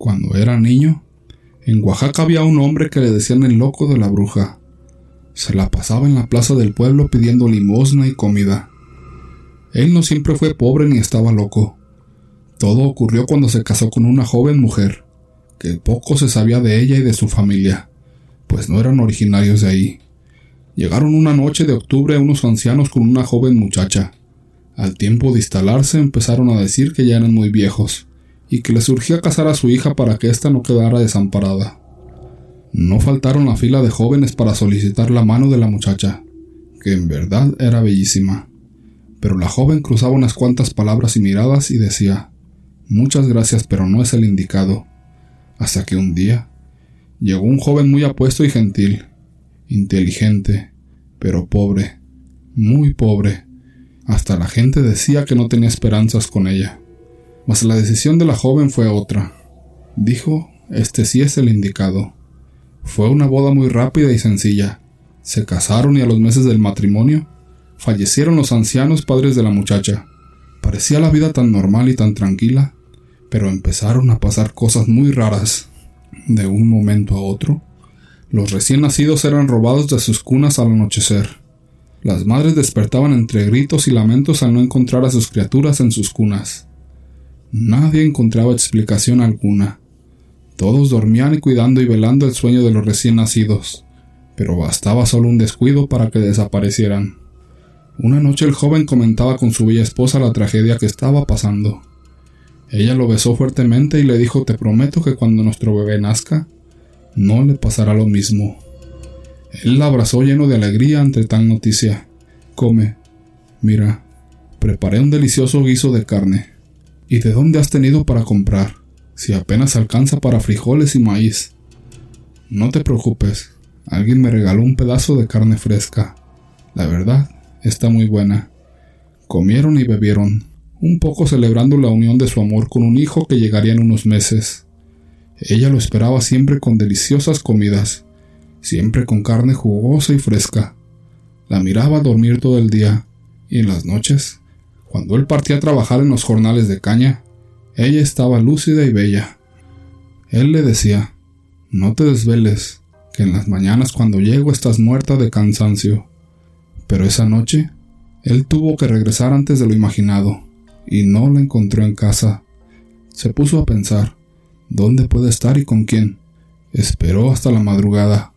Cuando era niño, en Oaxaca había un hombre que le decían el loco de la bruja. Se la pasaba en la plaza del pueblo pidiendo limosna y comida. Él no siempre fue pobre ni estaba loco. Todo ocurrió cuando se casó con una joven mujer, que poco se sabía de ella y de su familia, pues no eran originarios de ahí. Llegaron una noche de octubre unos ancianos con una joven muchacha. Al tiempo de instalarse empezaron a decir que ya eran muy viejos, y que les surgía casar a su hija para que ésta no quedara desamparada. No faltaron la fila de jóvenes para solicitar la mano de la muchacha, que en verdad era bellísima pero la joven cruzaba unas cuantas palabras y miradas y decía Muchas gracias, pero no es el indicado. Hasta que un día llegó un joven muy apuesto y gentil, inteligente, pero pobre, muy pobre. Hasta la gente decía que no tenía esperanzas con ella. La decisión de la joven fue otra. Dijo, este sí es el indicado. Fue una boda muy rápida y sencilla. Se casaron y a los meses del matrimonio fallecieron los ancianos padres de la muchacha. Parecía la vida tan normal y tan tranquila, pero empezaron a pasar cosas muy raras. De un momento a otro, los recién nacidos eran robados de sus cunas al anochecer. Las madres despertaban entre gritos y lamentos al no encontrar a sus criaturas en sus cunas. Nadie encontraba explicación alguna. Todos dormían cuidando y velando el sueño de los recién nacidos, pero bastaba solo un descuido para que desaparecieran. Una noche el joven comentaba con su bella esposa la tragedia que estaba pasando. Ella lo besó fuertemente y le dijo te prometo que cuando nuestro bebé nazca, no le pasará lo mismo. Él la abrazó lleno de alegría ante tal noticia. Come. Mira, preparé un delicioso guiso de carne. ¿Y de dónde has tenido para comprar? Si apenas alcanza para frijoles y maíz. No te preocupes, alguien me regaló un pedazo de carne fresca. La verdad está muy buena. Comieron y bebieron, un poco celebrando la unión de su amor con un hijo que llegaría en unos meses. Ella lo esperaba siempre con deliciosas comidas, siempre con carne jugosa y fresca. La miraba dormir todo el día, y en las noches, cuando él partía a trabajar en los jornales de caña, ella estaba lúcida y bella. Él le decía, no te desveles, que en las mañanas cuando llego estás muerta de cansancio. Pero esa noche, él tuvo que regresar antes de lo imaginado, y no la encontró en casa. Se puso a pensar, ¿dónde puede estar y con quién? Esperó hasta la madrugada,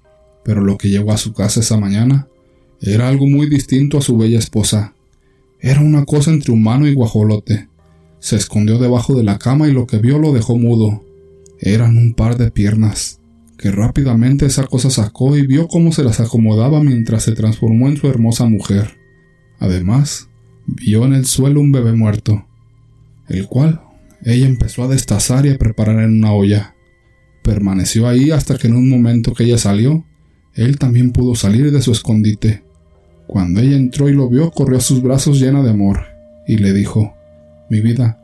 pero lo que llegó a su casa esa mañana era algo muy distinto a su bella esposa. Era una cosa entre humano y guajolote. Se escondió debajo de la cama y lo que vio lo dejó mudo. Eran un par de piernas que rápidamente esa cosa sacó y vio cómo se las acomodaba mientras se transformó en su hermosa mujer. Además, vio en el suelo un bebé muerto, el cual ella empezó a destazar y a preparar en una olla. Permaneció ahí hasta que en un momento que ella salió, él también pudo salir de su escondite. Cuando ella entró y lo vio, corrió a sus brazos llena de amor, y le dijo, Mi vida,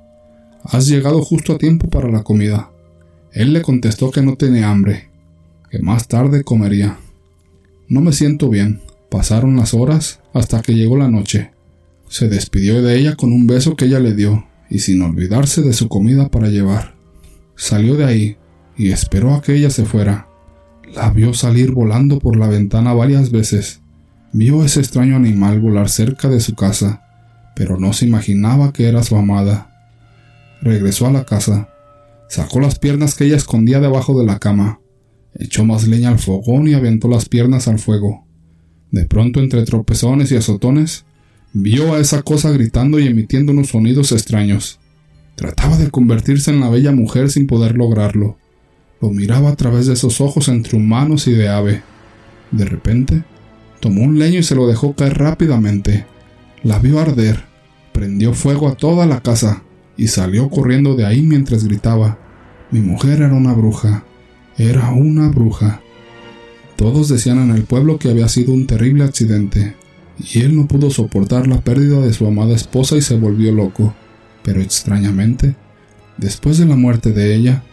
has llegado justo a tiempo para la comida. Él le contestó que no tiene hambre, que más tarde comería. No me siento bien. Pasaron las horas hasta que llegó la noche. Se despidió de ella con un beso que ella le dio y sin olvidarse de su comida para llevar. Salió de ahí y esperó a que ella se fuera. La vio salir volando por la ventana varias veces. Vio ese extraño animal volar cerca de su casa, pero no se imaginaba que era su amada. Regresó a la casa, sacó las piernas que ella escondía debajo de la cama, echó más leña al fogón y aventó las piernas al fuego. De pronto, entre tropezones y azotones, vio a esa cosa gritando y emitiendo unos sonidos extraños. Trataba de convertirse en la bella mujer sin poder lograrlo. Lo miraba a través de esos ojos entre humanos y de ave. De repente, tomó un leño y se lo dejó caer rápidamente. La vio arder, prendió fuego a toda la casa y salió corriendo de ahí mientras gritaba. Mi mujer era una bruja. Era una bruja. Todos decían en el pueblo que había sido un terrible accidente, y él no pudo soportar la pérdida de su amada esposa y se volvió loco. Pero extrañamente, después de la muerte de ella,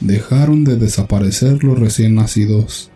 dejaron de desaparecer los recién nacidos.